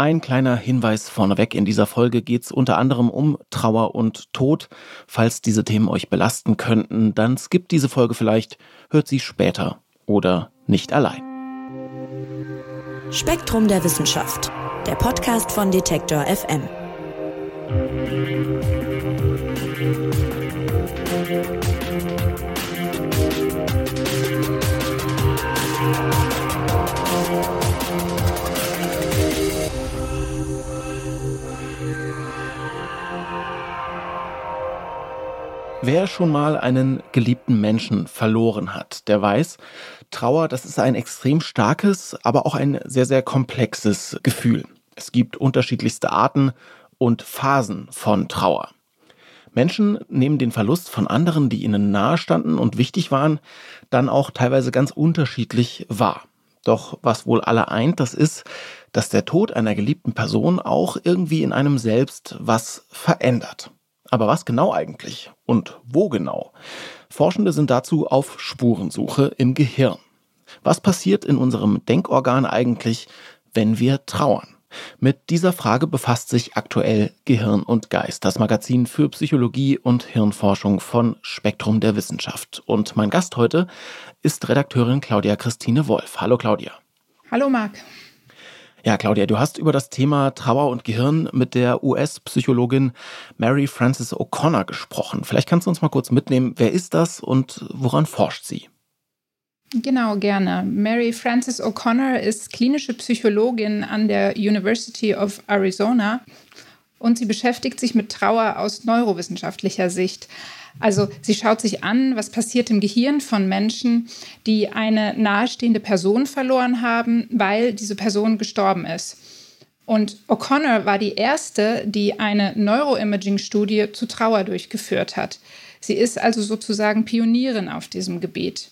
Ein kleiner Hinweis vorneweg. In dieser Folge geht es unter anderem um Trauer und Tod. Falls diese Themen euch belasten könnten, dann skippt diese Folge vielleicht, hört sie später oder nicht allein. Spektrum der Wissenschaft, der Podcast von Detektor FM. Wer schon mal einen geliebten Menschen verloren hat, der weiß, Trauer, das ist ein extrem starkes, aber auch ein sehr, sehr komplexes Gefühl. Es gibt unterschiedlichste Arten und Phasen von Trauer. Menschen nehmen den Verlust von anderen, die ihnen nahestanden und wichtig waren, dann auch teilweise ganz unterschiedlich wahr. Doch was wohl alle eint, das ist, dass der Tod einer geliebten Person auch irgendwie in einem selbst was verändert. Aber was genau eigentlich und wo genau? Forschende sind dazu auf Spurensuche im Gehirn. Was passiert in unserem Denkorgan eigentlich, wenn wir trauern? Mit dieser Frage befasst sich aktuell Gehirn und Geist, das Magazin für Psychologie und Hirnforschung von Spektrum der Wissenschaft. Und mein Gast heute ist Redakteurin Claudia Christine Wolf. Hallo Claudia. Hallo Marc. Ja, Claudia, du hast über das Thema Trauer und Gehirn mit der US-Psychologin Mary Frances O'Connor gesprochen. Vielleicht kannst du uns mal kurz mitnehmen, wer ist das und woran forscht sie? Genau, gerne. Mary Frances O'Connor ist klinische Psychologin an der University of Arizona und sie beschäftigt sich mit Trauer aus neurowissenschaftlicher Sicht. Also sie schaut sich an, was passiert im Gehirn von Menschen, die eine nahestehende Person verloren haben, weil diese Person gestorben ist. Und O'Connor war die erste, die eine Neuroimaging-Studie zu Trauer durchgeführt hat. Sie ist also sozusagen Pionierin auf diesem Gebiet.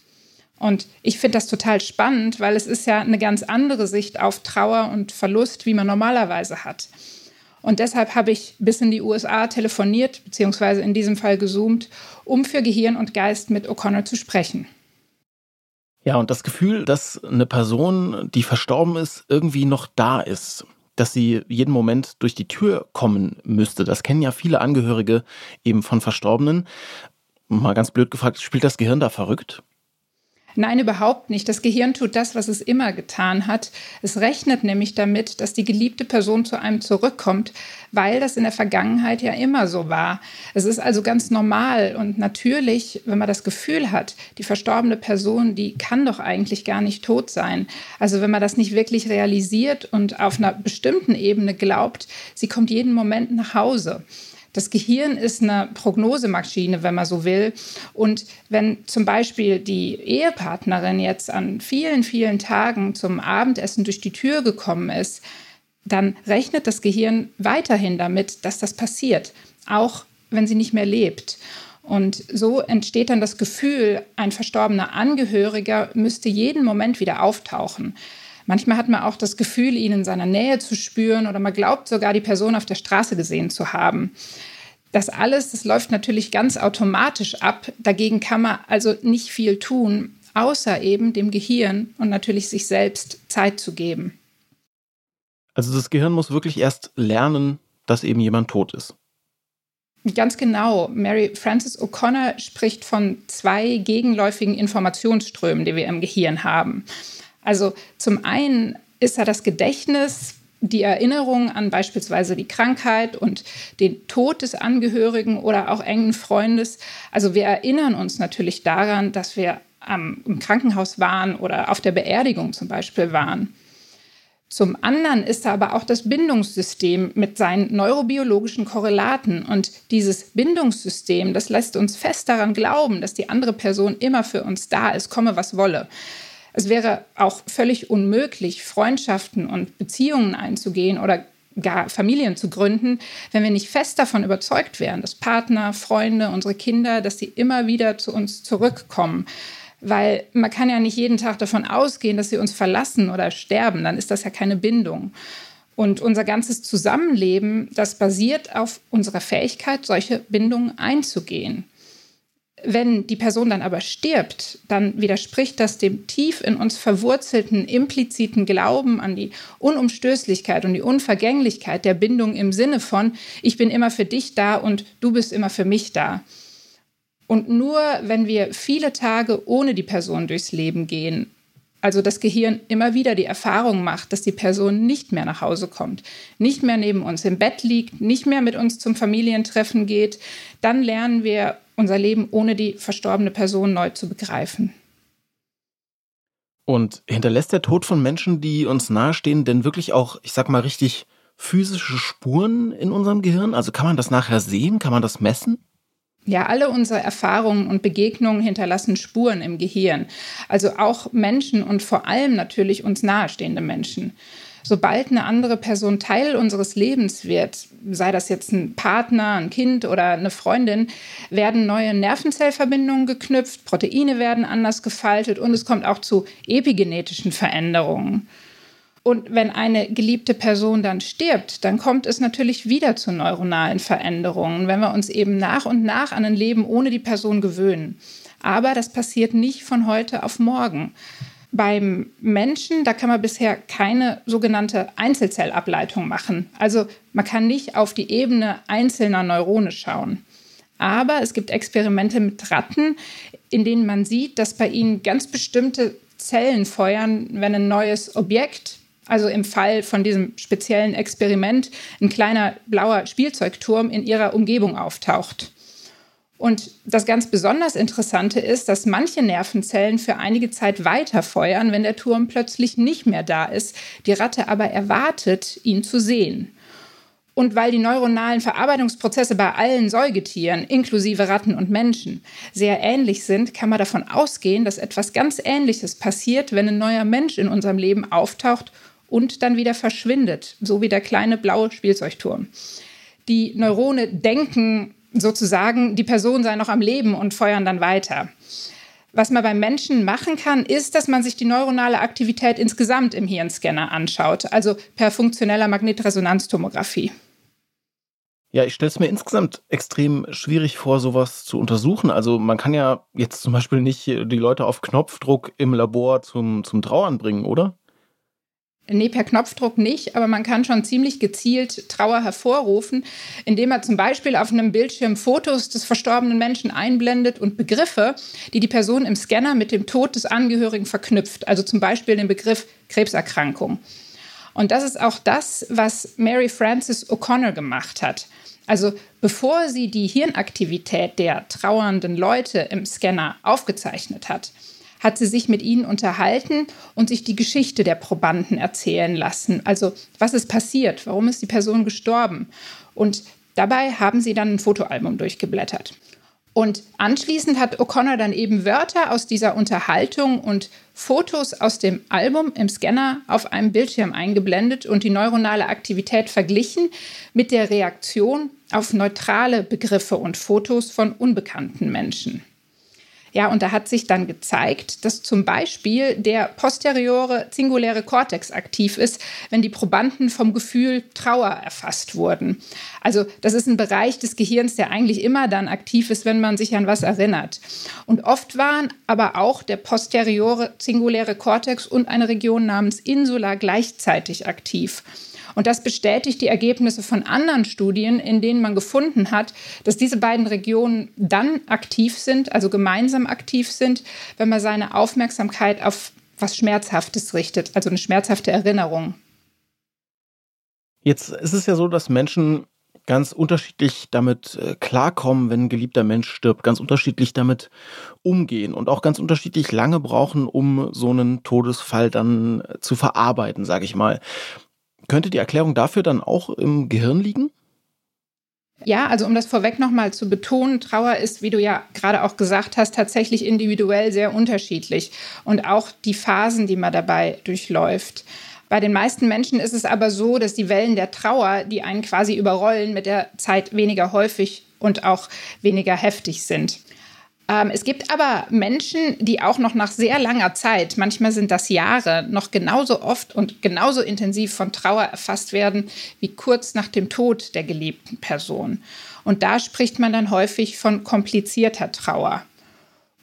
Und ich finde das total spannend, weil es ist ja eine ganz andere Sicht auf Trauer und Verlust, wie man normalerweise hat. Und deshalb habe ich bis in die USA telefoniert, beziehungsweise in diesem Fall gezoomt, um für Gehirn und Geist mit O'Connor zu sprechen. Ja, und das Gefühl, dass eine Person, die verstorben ist, irgendwie noch da ist, dass sie jeden Moment durch die Tür kommen müsste, das kennen ja viele Angehörige eben von Verstorbenen. Mal ganz blöd gefragt, spielt das Gehirn da verrückt? Nein, überhaupt nicht. Das Gehirn tut das, was es immer getan hat. Es rechnet nämlich damit, dass die geliebte Person zu einem zurückkommt, weil das in der Vergangenheit ja immer so war. Es ist also ganz normal und natürlich, wenn man das Gefühl hat, die verstorbene Person, die kann doch eigentlich gar nicht tot sein. Also wenn man das nicht wirklich realisiert und auf einer bestimmten Ebene glaubt, sie kommt jeden Moment nach Hause. Das Gehirn ist eine Prognosemaschine, wenn man so will. Und wenn zum Beispiel die Ehepartnerin jetzt an vielen, vielen Tagen zum Abendessen durch die Tür gekommen ist, dann rechnet das Gehirn weiterhin damit, dass das passiert, auch wenn sie nicht mehr lebt. Und so entsteht dann das Gefühl, ein verstorbener Angehöriger müsste jeden Moment wieder auftauchen. Manchmal hat man auch das Gefühl, ihn in seiner Nähe zu spüren oder man glaubt sogar, die Person auf der Straße gesehen zu haben. Das alles, das läuft natürlich ganz automatisch ab. Dagegen kann man also nicht viel tun, außer eben dem Gehirn und natürlich sich selbst Zeit zu geben. Also das Gehirn muss wirklich erst lernen, dass eben jemand tot ist. Ganz genau. Mary Frances O'Connor spricht von zwei gegenläufigen Informationsströmen, die wir im Gehirn haben. Also zum einen ist da das Gedächtnis, die Erinnerung an beispielsweise die Krankheit und den Tod des Angehörigen oder auch engen Freundes. Also wir erinnern uns natürlich daran, dass wir am, im Krankenhaus waren oder auf der Beerdigung zum Beispiel waren. Zum anderen ist da aber auch das Bindungssystem mit seinen neurobiologischen Korrelaten. Und dieses Bindungssystem, das lässt uns fest daran glauben, dass die andere Person immer für uns da ist, komme was wolle. Es wäre auch völlig unmöglich, Freundschaften und Beziehungen einzugehen oder gar Familien zu gründen, wenn wir nicht fest davon überzeugt wären, dass Partner, Freunde, unsere Kinder, dass sie immer wieder zu uns zurückkommen. Weil man kann ja nicht jeden Tag davon ausgehen, dass sie uns verlassen oder sterben, dann ist das ja keine Bindung. Und unser ganzes Zusammenleben, das basiert auf unserer Fähigkeit, solche Bindungen einzugehen. Wenn die Person dann aber stirbt, dann widerspricht das dem tief in uns verwurzelten impliziten Glauben an die Unumstößlichkeit und die Unvergänglichkeit der Bindung im Sinne von, ich bin immer für dich da und du bist immer für mich da. Und nur wenn wir viele Tage ohne die Person durchs Leben gehen, also das Gehirn immer wieder die Erfahrung macht, dass die Person nicht mehr nach Hause kommt, nicht mehr neben uns im Bett liegt, nicht mehr mit uns zum Familientreffen geht, dann lernen wir unser Leben ohne die verstorbene Person neu zu begreifen. Und hinterlässt der Tod von Menschen, die uns nahestehen, denn wirklich auch, ich sag mal, richtig physische Spuren in unserem Gehirn? Also kann man das nachher sehen? Kann man das messen? Ja, alle unsere Erfahrungen und Begegnungen hinterlassen Spuren im Gehirn. Also auch Menschen und vor allem natürlich uns nahestehende Menschen. Sobald eine andere Person Teil unseres Lebens wird, sei das jetzt ein Partner, ein Kind oder eine Freundin, werden neue Nervenzellverbindungen geknüpft, Proteine werden anders gefaltet und es kommt auch zu epigenetischen Veränderungen. Und wenn eine geliebte Person dann stirbt, dann kommt es natürlich wieder zu neuronalen Veränderungen, wenn wir uns eben nach und nach an ein Leben ohne die Person gewöhnen. Aber das passiert nicht von heute auf morgen. Beim Menschen, da kann man bisher keine sogenannte Einzelzellableitung machen. Also man kann nicht auf die Ebene einzelner Neurone schauen. Aber es gibt Experimente mit Ratten, in denen man sieht, dass bei ihnen ganz bestimmte Zellen feuern, wenn ein neues Objekt also im Fall von diesem speziellen Experiment ein kleiner blauer Spielzeugturm in ihrer Umgebung auftaucht. Und das ganz besonders Interessante ist, dass manche Nervenzellen für einige Zeit weiterfeuern, wenn der Turm plötzlich nicht mehr da ist, die Ratte aber erwartet, ihn zu sehen. Und weil die neuronalen Verarbeitungsprozesse bei allen Säugetieren, inklusive Ratten und Menschen, sehr ähnlich sind, kann man davon ausgehen, dass etwas ganz Ähnliches passiert, wenn ein neuer Mensch in unserem Leben auftaucht und dann wieder verschwindet, so wie der kleine blaue Spielzeugturm. Die Neurone denken sozusagen, die Person sei noch am Leben und feuern dann weiter. Was man beim Menschen machen kann, ist, dass man sich die neuronale Aktivität insgesamt im Hirnscanner anschaut, also per funktioneller Magnetresonanztomographie. Ja, ich stelle es mir insgesamt extrem schwierig vor, sowas zu untersuchen. Also man kann ja jetzt zum Beispiel nicht die Leute auf Knopfdruck im Labor zum, zum Trauern bringen, oder? Nee, per Knopfdruck nicht, aber man kann schon ziemlich gezielt Trauer hervorrufen, indem man zum Beispiel auf einem Bildschirm Fotos des verstorbenen Menschen einblendet und Begriffe, die die Person im Scanner mit dem Tod des Angehörigen verknüpft, also zum Beispiel den Begriff Krebserkrankung. Und das ist auch das, was Mary Frances O'Connor gemacht hat. Also bevor sie die Hirnaktivität der trauernden Leute im Scanner aufgezeichnet hat, hat sie sich mit ihnen unterhalten und sich die Geschichte der Probanden erzählen lassen. Also was ist passiert? Warum ist die Person gestorben? Und dabei haben sie dann ein Fotoalbum durchgeblättert. Und anschließend hat O'Connor dann eben Wörter aus dieser Unterhaltung und Fotos aus dem Album im Scanner auf einem Bildschirm eingeblendet und die neuronale Aktivität verglichen mit der Reaktion auf neutrale Begriffe und Fotos von unbekannten Menschen. Ja, und da hat sich dann gezeigt, dass zum Beispiel der posteriore singuläre Kortex aktiv ist, wenn die Probanden vom Gefühl Trauer erfasst wurden. Also das ist ein Bereich des Gehirns, der eigentlich immer dann aktiv ist, wenn man sich an was erinnert. Und oft waren aber auch der posteriore singuläre Kortex und eine Region namens Insula gleichzeitig aktiv. Und das bestätigt die Ergebnisse von anderen Studien, in denen man gefunden hat, dass diese beiden Regionen dann aktiv sind, also gemeinsam aktiv sind, wenn man seine Aufmerksamkeit auf was Schmerzhaftes richtet, also eine schmerzhafte Erinnerung. Jetzt ist es ja so, dass Menschen ganz unterschiedlich damit äh, klarkommen, wenn ein geliebter Mensch stirbt, ganz unterschiedlich damit umgehen und auch ganz unterschiedlich lange brauchen, um so einen Todesfall dann äh, zu verarbeiten, sage ich mal. Könnte die Erklärung dafür dann auch im Gehirn liegen? Ja, also um das vorweg nochmal zu betonen, Trauer ist, wie du ja gerade auch gesagt hast, tatsächlich individuell sehr unterschiedlich und auch die Phasen, die man dabei durchläuft. Bei den meisten Menschen ist es aber so, dass die Wellen der Trauer, die einen quasi überrollen, mit der Zeit weniger häufig und auch weniger heftig sind. Ähm, es gibt aber Menschen, die auch noch nach sehr langer Zeit, manchmal sind das Jahre, noch genauso oft und genauso intensiv von Trauer erfasst werden wie kurz nach dem Tod der geliebten Person. Und da spricht man dann häufig von komplizierter Trauer.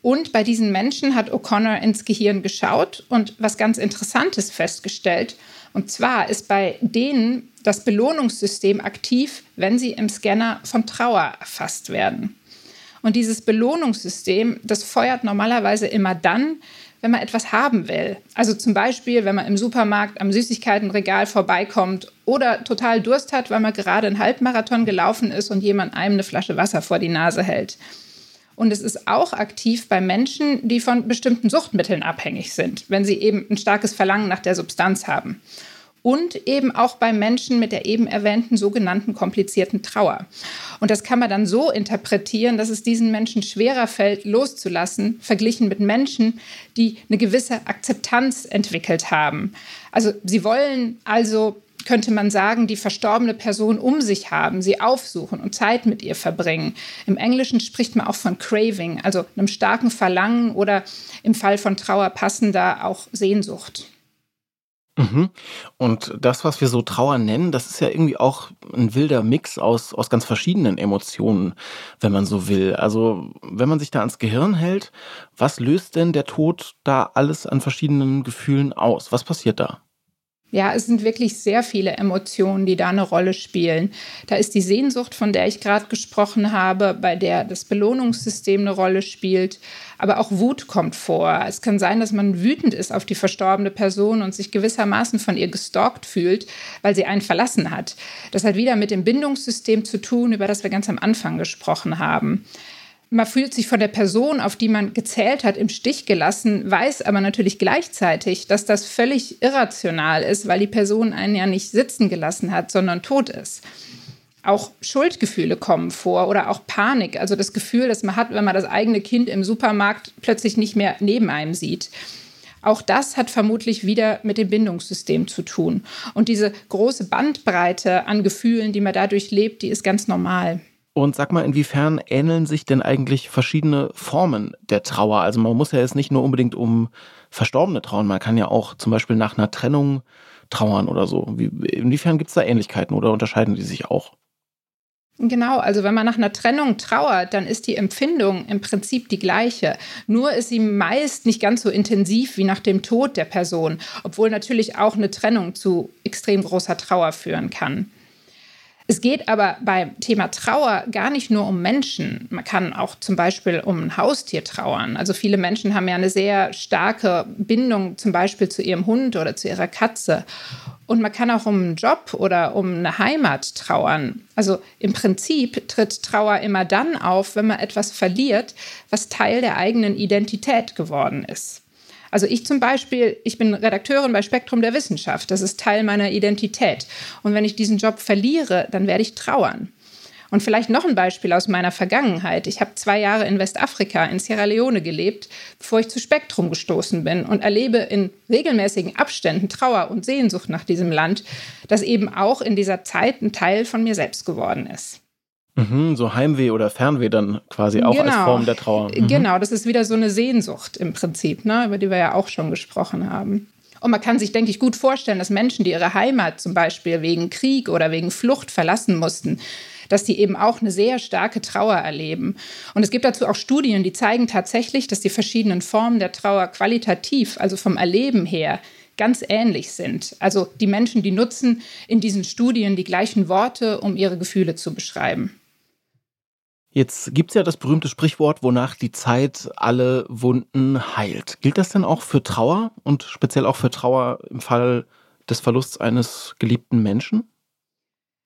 Und bei diesen Menschen hat O'Connor ins Gehirn geschaut und was ganz Interessantes festgestellt. Und zwar ist bei denen das Belohnungssystem aktiv, wenn sie im Scanner von Trauer erfasst werden. Und dieses Belohnungssystem, das feuert normalerweise immer dann, wenn man etwas haben will. Also zum Beispiel, wenn man im Supermarkt am Süßigkeitenregal vorbeikommt oder total Durst hat, weil man gerade einen Halbmarathon gelaufen ist und jemand einem eine Flasche Wasser vor die Nase hält. Und es ist auch aktiv bei Menschen, die von bestimmten Suchtmitteln abhängig sind, wenn sie eben ein starkes Verlangen nach der Substanz haben. Und eben auch bei Menschen mit der eben erwähnten sogenannten komplizierten Trauer. Und das kann man dann so interpretieren, dass es diesen Menschen schwerer fällt, loszulassen, verglichen mit Menschen, die eine gewisse Akzeptanz entwickelt haben. Also sie wollen also könnte man sagen, die verstorbene Person um sich haben, sie aufsuchen und Zeit mit ihr verbringen. Im Englischen spricht man auch von Craving, also einem starken Verlangen oder im Fall von Trauer passender auch Sehnsucht. Mhm. Und das, was wir so Trauer nennen, das ist ja irgendwie auch ein wilder Mix aus, aus ganz verschiedenen Emotionen, wenn man so will. Also, wenn man sich da ans Gehirn hält, was löst denn der Tod da alles an verschiedenen Gefühlen aus? Was passiert da? Ja, es sind wirklich sehr viele Emotionen, die da eine Rolle spielen. Da ist die Sehnsucht, von der ich gerade gesprochen habe, bei der das Belohnungssystem eine Rolle spielt. Aber auch Wut kommt vor. Es kann sein, dass man wütend ist auf die verstorbene Person und sich gewissermaßen von ihr gestalkt fühlt, weil sie einen verlassen hat. Das hat wieder mit dem Bindungssystem zu tun, über das wir ganz am Anfang gesprochen haben man fühlt sich von der Person, auf die man gezählt hat, im Stich gelassen, weiß aber natürlich gleichzeitig, dass das völlig irrational ist, weil die Person einen ja nicht sitzen gelassen hat, sondern tot ist. Auch Schuldgefühle kommen vor oder auch Panik, also das Gefühl, das man hat, wenn man das eigene Kind im Supermarkt plötzlich nicht mehr neben einem sieht. Auch das hat vermutlich wieder mit dem Bindungssystem zu tun. Und diese große Bandbreite an Gefühlen, die man dadurch lebt, die ist ganz normal. Und sag mal, inwiefern ähneln sich denn eigentlich verschiedene Formen der Trauer? Also man muss ja jetzt nicht nur unbedingt um Verstorbene trauern, man kann ja auch zum Beispiel nach einer Trennung trauern oder so. Wie, inwiefern gibt es da Ähnlichkeiten oder unterscheiden die sich auch? Genau, also wenn man nach einer Trennung trauert, dann ist die Empfindung im Prinzip die gleiche. Nur ist sie meist nicht ganz so intensiv wie nach dem Tod der Person, obwohl natürlich auch eine Trennung zu extrem großer Trauer führen kann. Es geht aber beim Thema Trauer gar nicht nur um Menschen. Man kann auch zum Beispiel um ein Haustier trauern. Also viele Menschen haben ja eine sehr starke Bindung zum Beispiel zu ihrem Hund oder zu ihrer Katze. Und man kann auch um einen Job oder um eine Heimat trauern. Also im Prinzip tritt Trauer immer dann auf, wenn man etwas verliert, was Teil der eigenen Identität geworden ist. Also ich zum Beispiel, ich bin Redakteurin bei Spektrum der Wissenschaft. Das ist Teil meiner Identität. Und wenn ich diesen Job verliere, dann werde ich trauern. Und vielleicht noch ein Beispiel aus meiner Vergangenheit. Ich habe zwei Jahre in Westafrika, in Sierra Leone gelebt, bevor ich zu Spektrum gestoßen bin und erlebe in regelmäßigen Abständen Trauer und Sehnsucht nach diesem Land, das eben auch in dieser Zeit ein Teil von mir selbst geworden ist. Mhm, so Heimweh oder Fernweh dann quasi auch genau. als Form der Trauer. Mhm. Genau, das ist wieder so eine Sehnsucht im Prinzip, ne, über die wir ja auch schon gesprochen haben. Und man kann sich, denke ich, gut vorstellen, dass Menschen, die ihre Heimat zum Beispiel wegen Krieg oder wegen Flucht verlassen mussten, dass die eben auch eine sehr starke Trauer erleben. Und es gibt dazu auch Studien, die zeigen tatsächlich, dass die verschiedenen Formen der Trauer qualitativ, also vom Erleben her, ganz ähnlich sind. Also die Menschen, die nutzen in diesen Studien die gleichen Worte, um ihre Gefühle zu beschreiben. Jetzt gibt es ja das berühmte Sprichwort, wonach die Zeit alle Wunden heilt. Gilt das denn auch für Trauer und speziell auch für Trauer im Fall des Verlusts eines geliebten Menschen?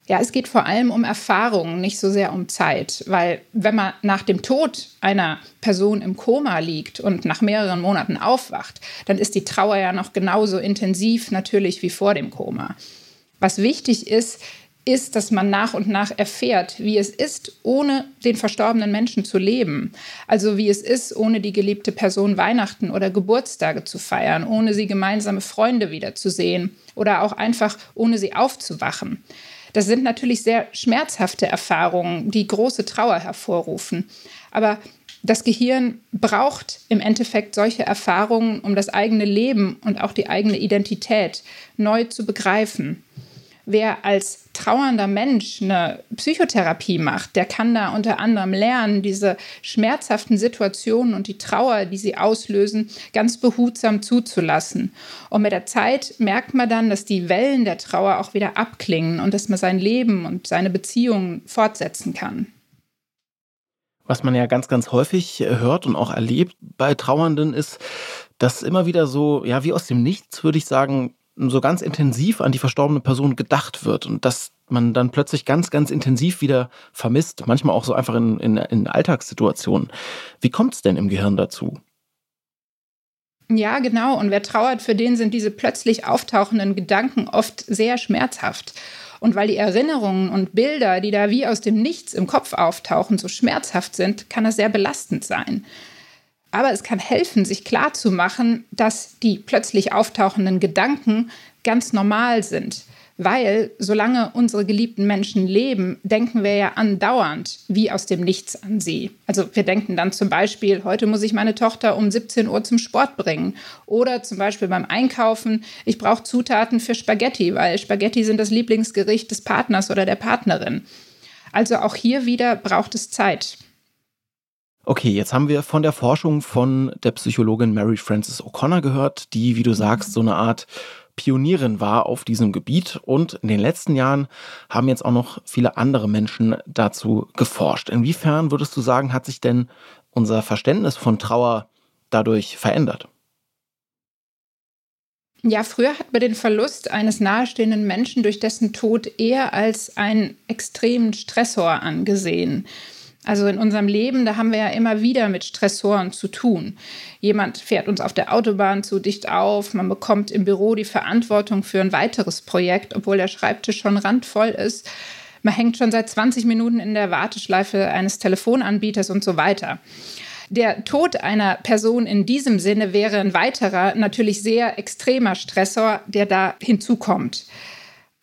Ja, es geht vor allem um Erfahrungen, nicht so sehr um Zeit. Weil wenn man nach dem Tod einer Person im Koma liegt und nach mehreren Monaten aufwacht, dann ist die Trauer ja noch genauso intensiv natürlich wie vor dem Koma. Was wichtig ist, ist, dass man nach und nach erfährt, wie es ist, ohne den verstorbenen Menschen zu leben. Also wie es ist, ohne die geliebte Person Weihnachten oder Geburtstage zu feiern, ohne sie gemeinsame Freunde wiederzusehen oder auch einfach ohne sie aufzuwachen. Das sind natürlich sehr schmerzhafte Erfahrungen, die große Trauer hervorrufen. Aber Das Gehirn braucht im Endeffekt solche Erfahrungen, um das eigene Leben und auch die eigene Identität neu zu begreifen wer als trauernder Mensch eine Psychotherapie macht, der kann da unter anderem lernen, diese schmerzhaften Situationen und die Trauer, die sie auslösen, ganz behutsam zuzulassen. Und mit der Zeit merkt man dann, dass die Wellen der Trauer auch wieder abklingen und dass man sein Leben und seine Beziehungen fortsetzen kann. Was man ja ganz, ganz häufig hört und auch erlebt bei Trauernden ist, dass immer wieder so, ja, wie aus dem Nichts, würde ich sagen, so ganz intensiv an die verstorbene Person gedacht wird und dass man dann plötzlich ganz, ganz intensiv wieder vermisst, manchmal auch so einfach in, in, in Alltagssituationen. Wie kommt es denn im Gehirn dazu? Ja, genau. Und wer trauert, für den sind diese plötzlich auftauchenden Gedanken oft sehr schmerzhaft. Und weil die Erinnerungen und Bilder, die da wie aus dem Nichts im Kopf auftauchen, so schmerzhaft sind, kann das sehr belastend sein. Aber es kann helfen, sich klarzumachen, dass die plötzlich auftauchenden Gedanken ganz normal sind. Weil solange unsere geliebten Menschen leben, denken wir ja andauernd wie aus dem Nichts an sie. Also wir denken dann zum Beispiel, heute muss ich meine Tochter um 17 Uhr zum Sport bringen. Oder zum Beispiel beim Einkaufen, ich brauche Zutaten für Spaghetti, weil Spaghetti sind das Lieblingsgericht des Partners oder der Partnerin. Also auch hier wieder braucht es Zeit. Okay, jetzt haben wir von der Forschung von der Psychologin Mary Frances O'Connor gehört, die, wie du sagst, so eine Art Pionierin war auf diesem Gebiet. Und in den letzten Jahren haben jetzt auch noch viele andere Menschen dazu geforscht. Inwiefern würdest du sagen, hat sich denn unser Verständnis von Trauer dadurch verändert? Ja, früher hat man den Verlust eines nahestehenden Menschen durch dessen Tod eher als einen extremen Stressor angesehen. Also in unserem Leben, da haben wir ja immer wieder mit Stressoren zu tun. Jemand fährt uns auf der Autobahn zu dicht auf, man bekommt im Büro die Verantwortung für ein weiteres Projekt, obwohl der Schreibtisch schon randvoll ist. Man hängt schon seit 20 Minuten in der Warteschleife eines Telefonanbieters und so weiter. Der Tod einer Person in diesem Sinne wäre ein weiterer, natürlich sehr extremer Stressor, der da hinzukommt.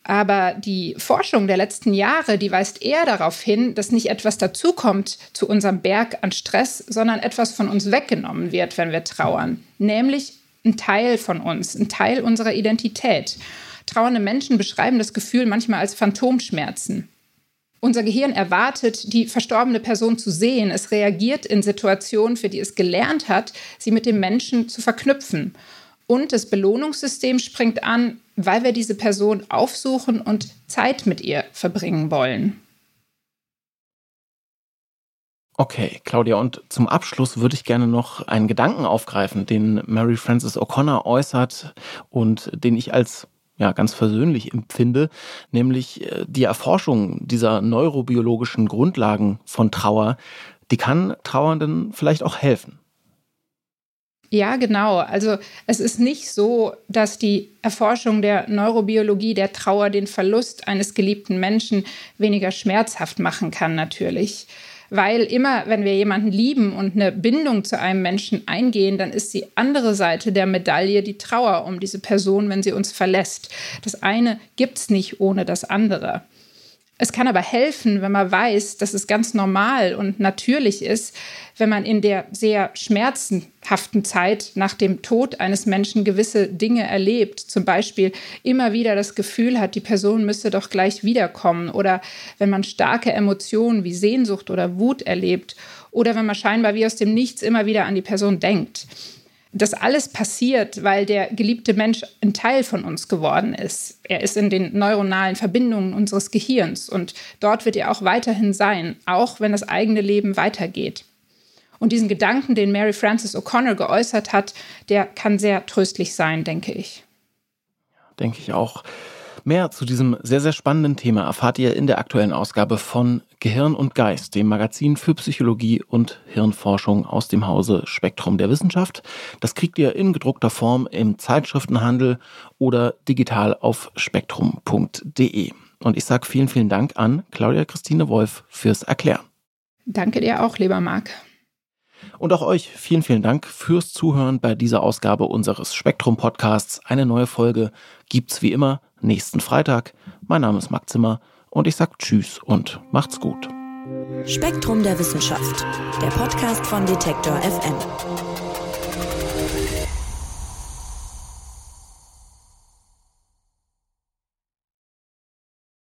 Aber die Forschung der letzten Jahre, die weist eher darauf hin, dass nicht etwas dazukommt zu unserem Berg an Stress, sondern etwas von uns weggenommen wird, wenn wir trauern. Nämlich ein Teil von uns, ein Teil unserer Identität. Trauernde Menschen beschreiben das Gefühl manchmal als Phantomschmerzen. Unser Gehirn erwartet, die verstorbene Person zu sehen. Es reagiert in Situationen, für die es gelernt hat, sie mit dem Menschen zu verknüpfen. Und das Belohnungssystem springt an, weil wir diese Person aufsuchen und Zeit mit ihr verbringen wollen. Okay, Claudia, und zum Abschluss würde ich gerne noch einen Gedanken aufgreifen, den Mary Frances O'Connor äußert und den ich als ja, ganz versöhnlich empfinde, nämlich äh, die Erforschung dieser neurobiologischen Grundlagen von Trauer, die kann Trauernden vielleicht auch helfen. Ja, genau. Also es ist nicht so, dass die Erforschung der Neurobiologie der Trauer den Verlust eines geliebten Menschen weniger schmerzhaft machen kann, natürlich. Weil immer, wenn wir jemanden lieben und eine Bindung zu einem Menschen eingehen, dann ist die andere Seite der Medaille die Trauer um diese Person, wenn sie uns verlässt. Das eine gibt es nicht ohne das andere. Es kann aber helfen, wenn man weiß, dass es ganz normal und natürlich ist, wenn man in der sehr schmerzenhaften Zeit nach dem Tod eines Menschen gewisse Dinge erlebt. Zum Beispiel immer wieder das Gefühl hat, die Person müsse doch gleich wiederkommen. Oder wenn man starke Emotionen wie Sehnsucht oder Wut erlebt. Oder wenn man scheinbar wie aus dem Nichts immer wieder an die Person denkt das alles passiert, weil der geliebte Mensch ein Teil von uns geworden ist. Er ist in den neuronalen Verbindungen unseres Gehirns und dort wird er auch weiterhin sein, auch wenn das eigene Leben weitergeht. Und diesen Gedanken, den Mary Frances O'Connor geäußert hat, der kann sehr tröstlich sein, denke ich. Denke ich auch. Mehr zu diesem sehr, sehr spannenden Thema erfahrt ihr in der aktuellen Ausgabe von Gehirn und Geist, dem Magazin für Psychologie und Hirnforschung aus dem Hause Spektrum der Wissenschaft. Das kriegt ihr in gedruckter Form im Zeitschriftenhandel oder digital auf spektrum.de. Und ich sage vielen, vielen Dank an Claudia Christine Wolf fürs Erklären. Danke dir auch, lieber Marc. Und auch euch vielen, vielen Dank fürs Zuhören bei dieser Ausgabe unseres Spektrum Podcasts. Eine neue Folge gibt's wie immer nächsten Freitag. Mein Name ist Marc Zimmer und ich sage Tschüss und macht's gut. Spektrum der Wissenschaft, der Podcast von Detektor FM.